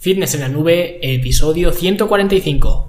Fitness en la nube, episodio 145.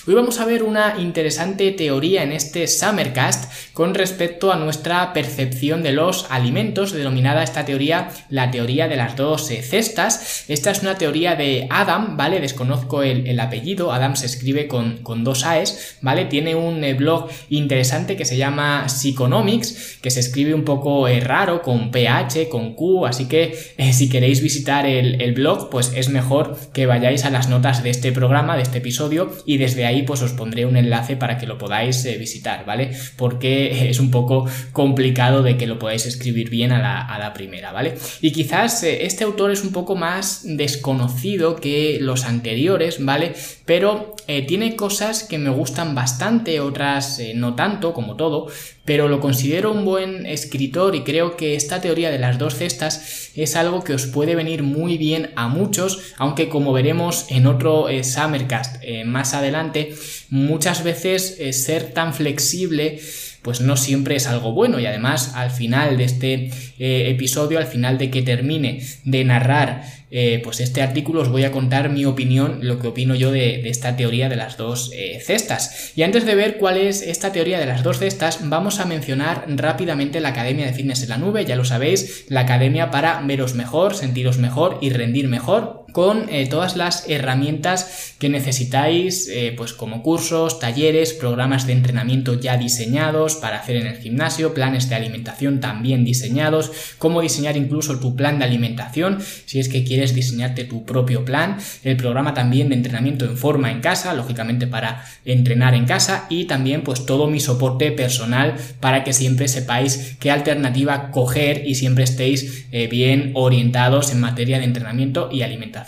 Hoy vamos a ver una interesante teoría en este Summercast con respecto a nuestra percepción de los alimentos, denominada esta teoría la teoría de las dos eh, cestas. Esta es una teoría de Adam, ¿vale? Desconozco el, apellido, Adam se escribe con, dos AES, ¿vale? Tiene un eh, blog interesante que se llama Psychonomics, que se escribe un poco eh, raro, con PH, con Q, así que si queréis visitar el, el blog, pues es mejor que vayáis a las notas de este programa, de este episodio, y desde ahí ahí pues os pondré un enlace para que lo podáis eh, visitar, ¿vale? Porque es un poco complicado de que lo podáis escribir bien a la, primera, ¿vale? Y quizás eh, este autor es un poco más desconocido que los anteriores, ¿vale? Pero eh, tiene cosas que me gustan bastante, otras no tanto, como todo, pero lo considero un buen escritor y creo que esta teoría de las dos cestas es algo que os puede venir muy bien a muchos, aunque como veremos en otro Summercast más adelante, muchas veces eh, ser tan flexible pues no siempre es algo bueno. Y además al final de este episodio, al final de que termine de narrar eh, pues este artículo os voy a contar mi opinión, lo que opino yo de, esta teoría de las dos eh, cestas. Y antes de ver cuál es esta teoría de las dos cestas, vamos a mencionar rápidamente la Academia de Fitness en la Nube, ya lo sabéis, la academia para veros mejor, sentiros mejor y rendir mejor con eh, todas las herramientas que necesitáis, pues como cursos, talleres, programas de entrenamiento ya diseñados para hacer en el gimnasio, planes de alimentación también diseñados, cómo diseñar incluso tu plan de alimentación, si es que quieres diseñarte tu propio plan, el programa también de entrenamiento en forma en casa, lógicamente para entrenar en casa y también pues todo mi soporte personal para que siempre sepáis qué alternativa coger y siempre estéis eh, bien orientados en materia de entrenamiento y alimentación.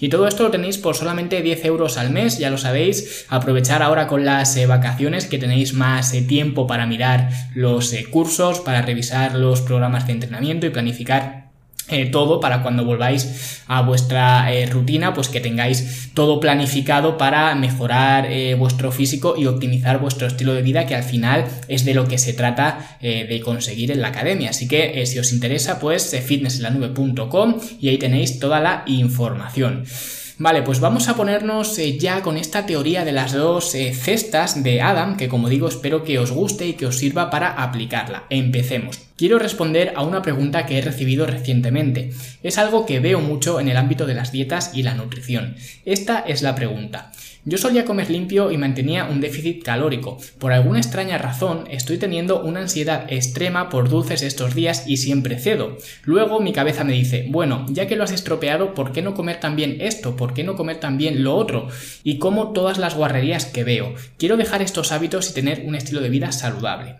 Y todo esto lo tenéis por solamente 10 euros al mes, ya lo sabéis, aprovechar ahora con las eh, vacaciones que tenéis más eh, tiempo para mirar los cursos, para revisar los programas de entrenamiento y planificar eh, todo para cuando volváis a vuestra eh, rutina, pues que tengáis todo planificado para mejorar eh, vuestro físico y optimizar vuestro estilo de vida, que al final es de lo que se trata de conseguir en la academia. Así que si os interesa, pues fitnessenlanube.com y ahí tenéis toda la información. Vale, pues vamos a ponernos ya con esta teoría de las dos cestas de Adam, que como digo espero que os guste y que os sirva para aplicarla. Empecemos. Quiero responder a una pregunta que he recibido recientemente. Es algo que veo mucho en el ámbito de las dietas y la nutrición. Esta es la pregunta. Yo solía comer limpio y mantenía un déficit calórico. Por alguna extraña razón estoy teniendo una ansiedad extrema por dulces estos días y siempre cedo. Luego mi cabeza me dice, bueno, ya que lo has estropeado, ¿por qué no comer también esto? ¿Por qué no comer también lo otro? Y como todas las guarrerías que veo. Quiero dejar estos hábitos y tener un estilo de vida saludable.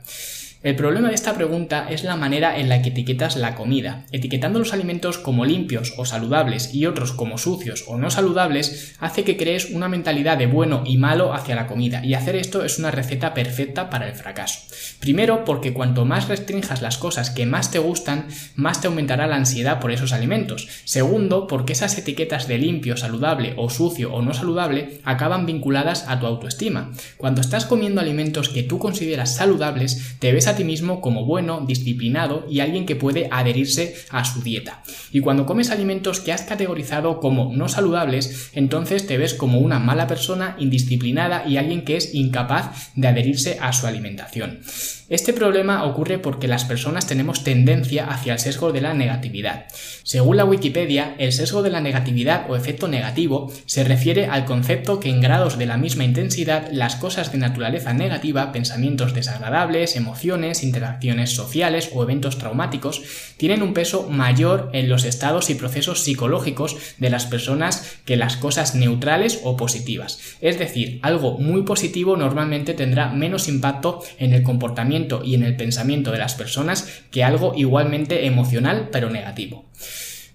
El problema de esta pregunta es la manera en la que etiquetas la comida. Etiquetando los alimentos como limpios o saludables y otros como sucios o no saludables hace que crees una mentalidad de bueno y malo hacia la comida y hacer esto es una receta perfecta para el fracaso. Primero porque cuanto más restrinjas las cosas que más te gustan, más te aumentará la ansiedad por esos alimentos. Segundo porque esas etiquetas de limpio, saludable o sucio o no saludable acaban vinculadas a tu autoestima. Cuando estás comiendo alimentos que tú consideras saludables, te ves a ti mismo como bueno, disciplinado y alguien que puede adherirse a su dieta. Y cuando comes alimentos que has categorizado como no saludables, entonces te ves como una mala persona, indisciplinada y alguien que es incapaz de adherirse a su alimentación. Este problema ocurre porque las personas tenemos tendencia hacia el sesgo de la negatividad. Según la Wikipedia, el sesgo de la negatividad o efecto negativo se refiere al concepto que en grados de la misma intensidad las cosas de naturaleza negativa, pensamientos desagradables, emociones, interacciones sociales o eventos traumáticos, tienen un peso mayor en los estados y procesos psicológicos de las personas que las cosas neutrales o positivas. Es decir, algo muy positivo normalmente tendrá menos impacto en el comportamiento y en el pensamiento de las personas que algo igualmente emocional pero negativo.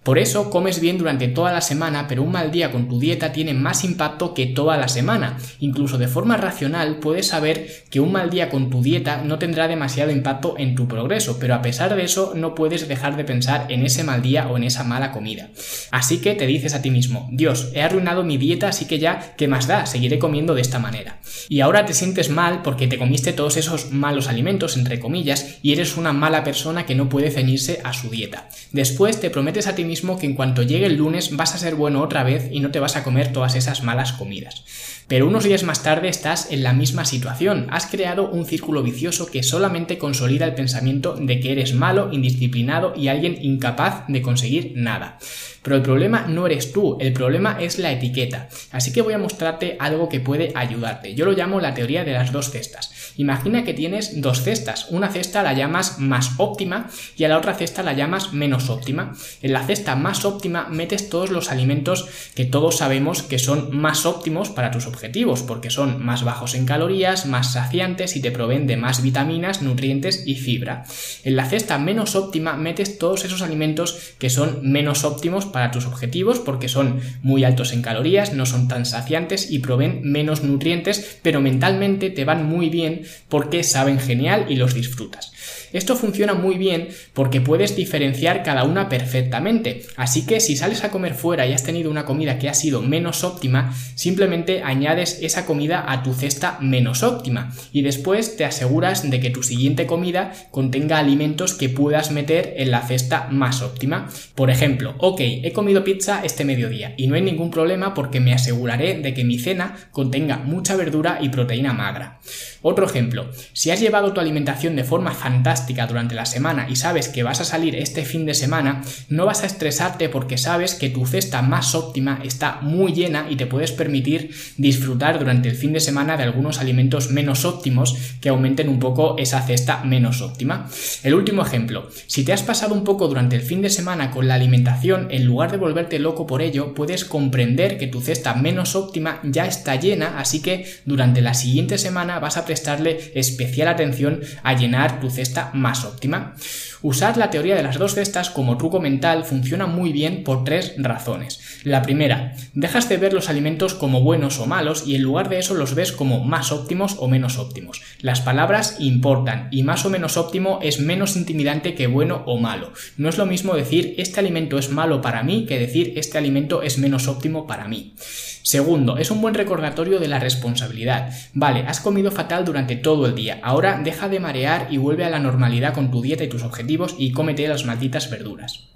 Por eso comes bien durante toda la semana, pero un mal día con tu dieta tiene más impacto que toda la semana. Incluso de forma racional puedes saber que un mal día con tu dieta no tendrá demasiado impacto en tu progreso, pero a pesar de eso no puedes dejar de pensar en ese mal día o en esa mala comida. Así que te dices a ti mismo, Dios, he arruinado mi dieta, así que ya, ¿qué más da? Seguiré comiendo de esta manera. Y ahora te sientes mal porque te comiste todos esos malos alimentos, entre comillas, y eres una mala persona que no puede ceñirse a su dieta. Después te prometes a ti mismo que en cuanto llegue el lunes vas a ser bueno otra vez y no te vas a comer todas esas malas comidas. Pero unos días más tarde estás en la misma situación, has creado un círculo vicioso que solamente consolida el pensamiento de que eres malo, indisciplinado y alguien incapaz de conseguir nada. Pero el problema no eres tú, el problema es la etiqueta. Así que voy a mostrarte algo que puede ayudarte. Yo lo llamo la teoría de las dos cestas. Imagina que tienes dos cestas. Una cesta la llamas más óptima y a la otra cesta la llamas menos óptima. En la cesta más óptima metes todos los alimentos que todos sabemos que son más óptimos para tus objetivos, porque son más bajos en calorías, más saciantes y te proveen de más vitaminas, nutrientes y fibra. En la cesta menos óptima metes todos esos alimentos que son menos óptimos para tus objetivos porque son muy altos en calorías, no son tan saciantes y proveen menos nutrientes, pero mentalmente te van muy bien porque saben genial y los disfrutas. Esto funciona muy bien porque puedes diferenciar cada una perfectamente, así que si sales a comer fuera y has tenido una comida que ha sido menos óptima, simplemente añades esa comida a tu cesta menos óptima y después te aseguras de que tu siguiente comida contenga alimentos que puedas meter en la cesta más óptima. Por ejemplo, ok, he comido pizza este mediodía y no hay ningún problema porque me aseguraré de que mi cena contenga mucha verdura y proteína magra. Otro ejemplo, si has llevado tu alimentación de forma fantástica durante la semana y sabes que vas a salir este fin de semana, no vas a estresarte porque sabes que tu cesta más óptima está muy llena y te puedes permitir disfrutar durante el fin de semana de algunos alimentos menos óptimos que aumenten un poco esa cesta menos óptima. El último ejemplo, si te has pasado un poco durante el fin de semana con la alimentación, en lugar de volverte loco por ello, puedes comprender que tu cesta menos óptima ya está llena, así que durante la siguiente semana vas a prestarle especial atención a llenar tu cesta más óptima. Usar la teoría de las dos cestas como truco mental funciona muy bien por tres razones. La primera, dejas de ver los alimentos como buenos o malos y en lugar de eso los ves como más óptimos o menos óptimos. Las palabras importan y más o menos óptimo es menos intimidante que bueno o malo. No es lo mismo decir este alimento es malo para mí que decir este alimento es menos óptimo para mí. Segundo, es un buen recordatorio de la responsabilidad. Vale, has comido fatal durante todo el día. Ahora deja de marear y vuelve a la normalidad con tu dieta y tus objetivos y cómete las malditas verduras.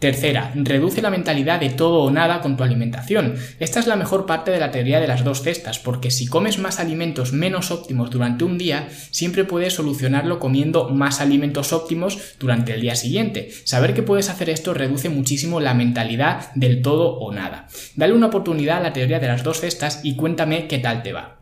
Tercera, reduce la mentalidad de todo o nada con tu alimentación. Esta es la mejor parte de la teoría de las dos cestas, porque si comes más alimentos menos óptimos durante un día, siempre puedes solucionarlo comiendo más alimentos óptimos durante el día siguiente. Saber que puedes hacer esto reduce muchísimo la mentalidad del todo o nada. Dale una oportunidad a la teoría de las dos cestas y cuéntame qué tal te va.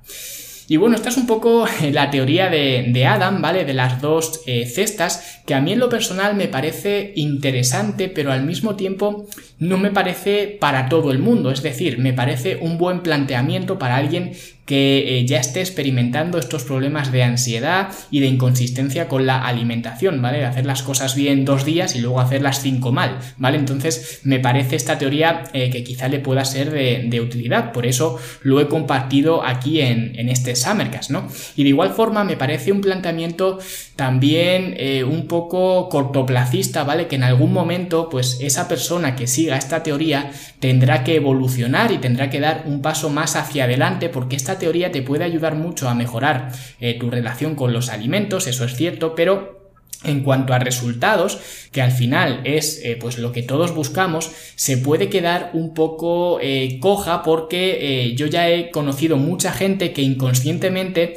Y bueno, esta es un poco la teoría de, Adam, ¿vale? De las dos eh, cestas, que a mí en lo personal me parece interesante, pero al mismo tiempo no me parece para todo el mundo. Es decir, me parece un buen planteamiento para alguien que eh, ya esté experimentando estos problemas de ansiedad y de inconsistencia con la alimentación, ¿vale? De hacer las cosas bien dos días y luego hacerlas cinco mal, ¿vale? Entonces me parece esta teoría eh, que quizá le pueda ser de, utilidad, por eso lo he compartido aquí en, en este Summercast, ¿no? Y de igual forma me parece un planteamiento también eh, un poco cortoplacista, ¿vale? Que en algún momento, pues esa persona que esta teoría tendrá que evolucionar y tendrá que dar un paso más hacia adelante porque esta teoría te puede ayudar mucho a mejorar eh, tu relación con los alimentos, eso es cierto, pero en cuanto a resultados, que al final es eh, pues lo que todos buscamos, se puede quedar un poco eh, coja porque yo ya he conocido mucha gente que inconscientemente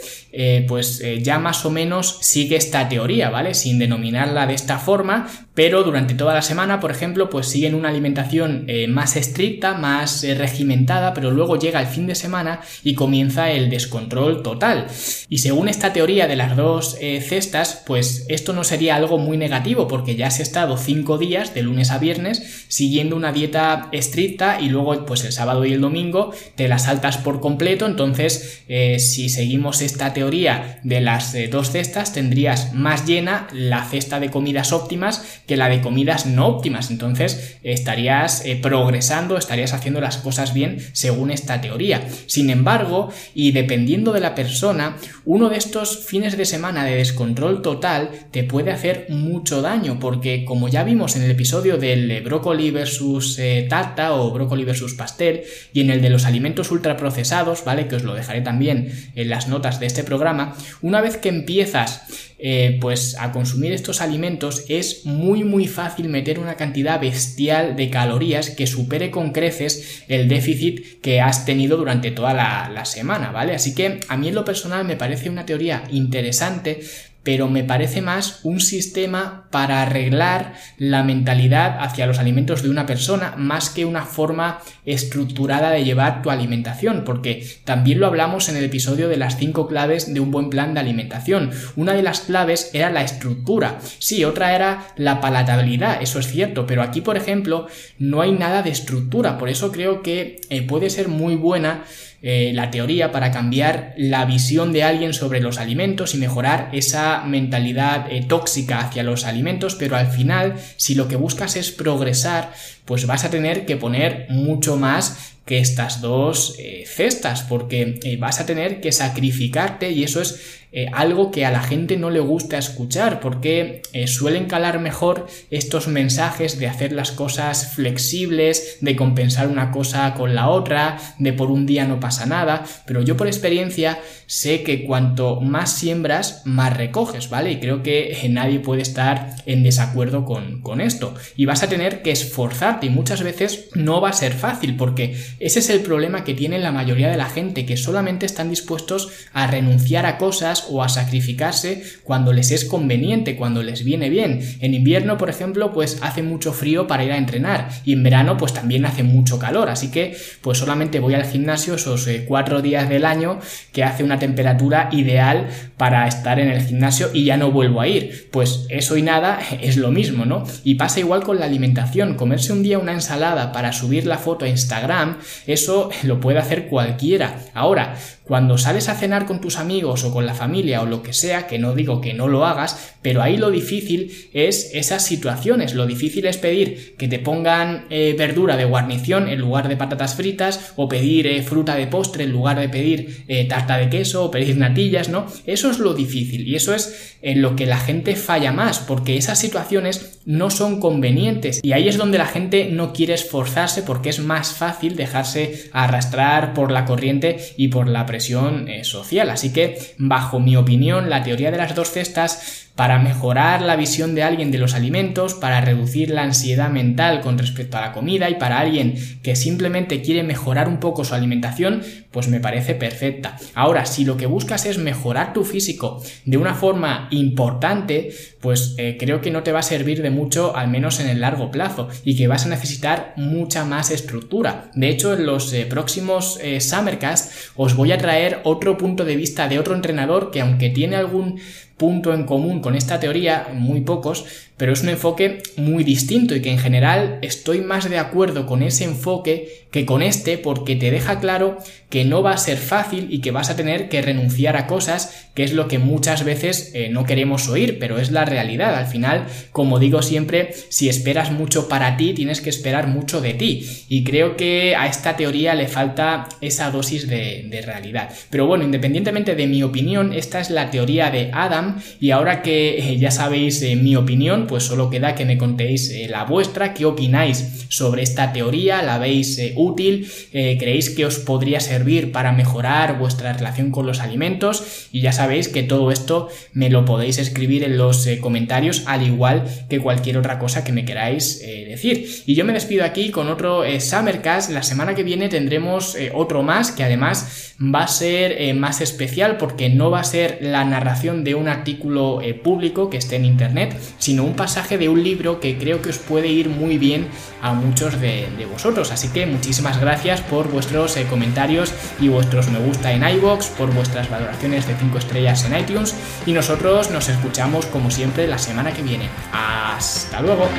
pues ya más o menos sigue esta teoría, ¿vale? Sin denominarla de esta forma, pero durante toda la semana, por ejemplo, pues siguen una alimentación eh, más estricta, más eh, regimentada, pero luego llega el fin de semana y comienza el descontrol total. Y según esta teoría de las dos eh, cestas, pues esto no sería algo muy negativo, porque ya has estado cinco días, de lunes a viernes, siguiendo una dieta estricta y luego, pues el sábado y el domingo te la saltas por completo, entonces si seguimos esta teoría, teoría de las eh, dos cestas tendrías más llena la cesta de comidas óptimas que la de comidas no óptimas. Entonces estarías eh, progresando, estarías haciendo las cosas bien según esta teoría. Sin embargo, y dependiendo de la persona, uno de estos fines de semana de descontrol total te puede hacer mucho daño porque como ya vimos en el episodio del brócoli versus eh, tarta o brócoli versus pastel y en el de los alimentos ultraprocesados, ¿vale? Que os lo dejaré también en las notas de este programa, una vez que empiezas eh, pues a consumir estos alimentos es muy muy fácil meter una cantidad bestial de calorías que supere con creces el déficit que has tenido durante toda la, la semana, ¿vale? Así que a mí en lo personal me parece una teoría interesante pero me parece más un sistema para arreglar la mentalidad hacia los alimentos de una persona más que una forma estructurada de llevar tu alimentación, porque también lo hablamos en el episodio de las cinco claves de un buen plan de alimentación. Una de las claves era la estructura, sí, otra era la palatabilidad, eso es cierto, pero aquí, por ejemplo, no hay nada de estructura, por eso creo que eh, puede ser muy buena eh, la teoría para cambiar la visión de alguien sobre los alimentos y mejorar esa mentalidad eh, tóxica hacia los alimentos, pero al final, si lo que buscas es progresar, pues vas a tener que poner mucho más que estas dos eh, cestas, porque vas a tener que sacrificarte y eso es eh, algo que a la gente no le gusta escuchar porque eh, suelen calar mejor estos mensajes de hacer las cosas flexibles, de compensar una cosa con la otra, de por un día no pasa nada, pero yo por experiencia sé que cuanto más siembras, más recoges, ¿vale? Y creo que eh, nadie puede estar en desacuerdo con, con esto. Y vas a tener que esforzarte y muchas veces no va a ser fácil porque ese es el problema que tiene la mayoría de la gente, que solamente están dispuestos a renunciar a cosas o a sacrificarse cuando les es conveniente, cuando les viene bien. En invierno, por ejemplo, pues hace mucho frío para ir a entrenar y en verano pues también hace mucho calor, así que pues solamente voy al gimnasio esos eh, cuatro días del año que hace una temperatura ideal para estar en el gimnasio y ya no vuelvo a ir. Pues eso y nada es lo mismo, ¿no? Y pasa igual con la alimentación, comerse un día una ensalada para subir la foto a Instagram, eso lo puede hacer cualquiera. Ahora, cuando sales a cenar con tus amigos o con la familia o lo que sea, que no digo que no lo hagas, pero ahí lo difícil es esas situaciones. Lo difícil es pedir que te pongan eh, verdura de guarnición en lugar de patatas fritas o pedir eh, fruta de postre en lugar de pedir eh, tarta de queso o pedir natillas, ¿no? Eso es lo difícil y eso es en lo que la gente falla más porque esas situaciones no son convenientes y ahí es donde la gente no quiere esforzarse porque es más fácil dejarse arrastrar por la corriente y por la presión social. Así que, bajo mi opinión, la teoría de las dos cestas para mejorar la visión de alguien de los alimentos, para reducir la ansiedad mental con respecto a la comida y para alguien que simplemente quiere mejorar un poco su alimentación, pues me parece perfecta. Ahora, si lo que buscas es mejorar tu físico de una forma importante, pues eh, creo que no te va a servir de mucho, al menos en el largo plazo, y que vas a necesitar mucha más estructura. De hecho, en los eh, próximos eh, Summercast os voy a traer otro punto de vista de otro entrenador que aunque tiene algún punto en común con esta teoría, muy pocos, pero es un enfoque muy distinto y que en general estoy más de acuerdo con ese enfoque que con este porque te deja claro que no va a ser fácil y que vas a tener que renunciar a cosas, que es lo que muchas veces eh, no queremos oír, pero es la realidad. Al final, como digo siempre, si esperas mucho para ti, tienes que esperar mucho de ti. Y creo que a esta teoría le falta esa dosis de, realidad. Pero bueno, independientemente de mi opinión, esta es la teoría de Adam y ahora que eh, ya sabéis eh, mi opinión, pues solo queda que me contéis la vuestra, qué opináis sobre esta teoría, la veis útil, creéis que os podría ser para mejorar vuestra relación con los alimentos y ya sabéis que todo esto me lo podéis escribir en los eh, comentarios al igual que cualquier otra cosa que me queráis eh, decir. Y yo me despido aquí con otro eh, Summercast, la semana que viene tendremos otro más que además va a ser más especial porque no va a ser la narración de un artículo público que esté en internet, sino un pasaje de un libro que creo que os puede ir muy bien a muchos de, vosotros. Así que muchísimas gracias por vuestros comentarios y vuestros me gusta en iBox, por vuestras valoraciones de 5 estrellas en iTunes y nosotros nos escuchamos como siempre la semana que viene. Hasta luego.